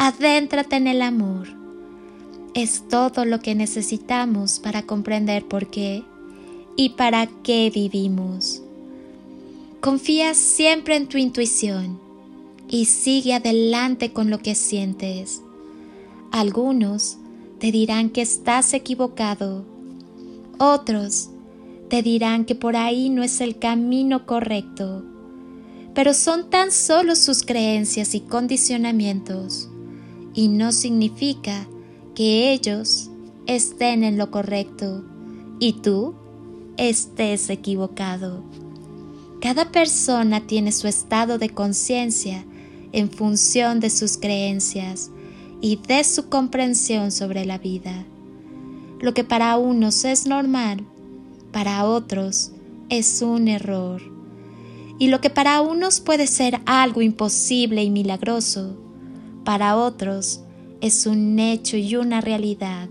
Adéntrate en el amor. Es todo lo que necesitamos para comprender por qué y para qué vivimos. Confía siempre en tu intuición y sigue adelante con lo que sientes. Algunos te dirán que estás equivocado. Otros te dirán que por ahí no es el camino correcto. Pero son tan solo sus creencias y condicionamientos y no significa que ellos estén en lo correcto y tú estés equivocado. Cada persona tiene su estado de conciencia en función de sus creencias y de su comprensión sobre la vida. Lo que para unos es normal, para otros es un error. Y lo que para unos puede ser algo imposible y milagroso, para otros es un hecho y una realidad.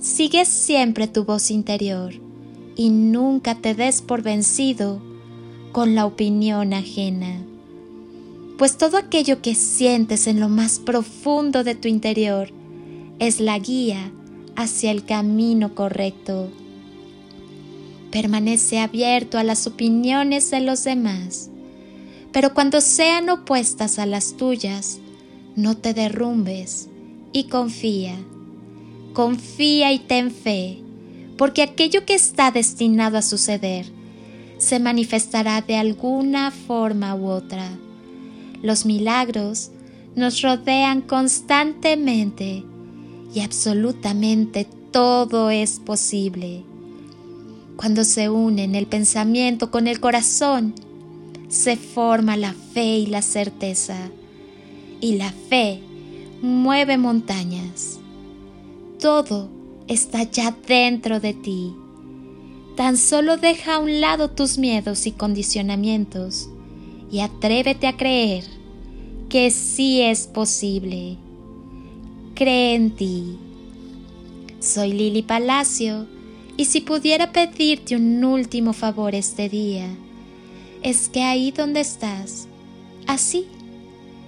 Sigue siempre tu voz interior y nunca te des por vencido con la opinión ajena. Pues todo aquello que sientes en lo más profundo de tu interior es la guía hacia el camino correcto. Permanece abierto a las opiniones de los demás, pero cuando sean opuestas a las tuyas, no te derrumbes y confía. Confía y ten fe, porque aquello que está destinado a suceder se manifestará de alguna forma u otra. Los milagros nos rodean constantemente y absolutamente todo es posible. Cuando se unen el pensamiento con el corazón, se forma la fe y la certeza. Y la fe mueve montañas. Todo está ya dentro de ti. Tan solo deja a un lado tus miedos y condicionamientos y atrévete a creer que sí es posible. Cree en ti. Soy Lili Palacio y si pudiera pedirte un último favor este día, es que ahí donde estás, así,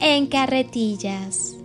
en carretillas.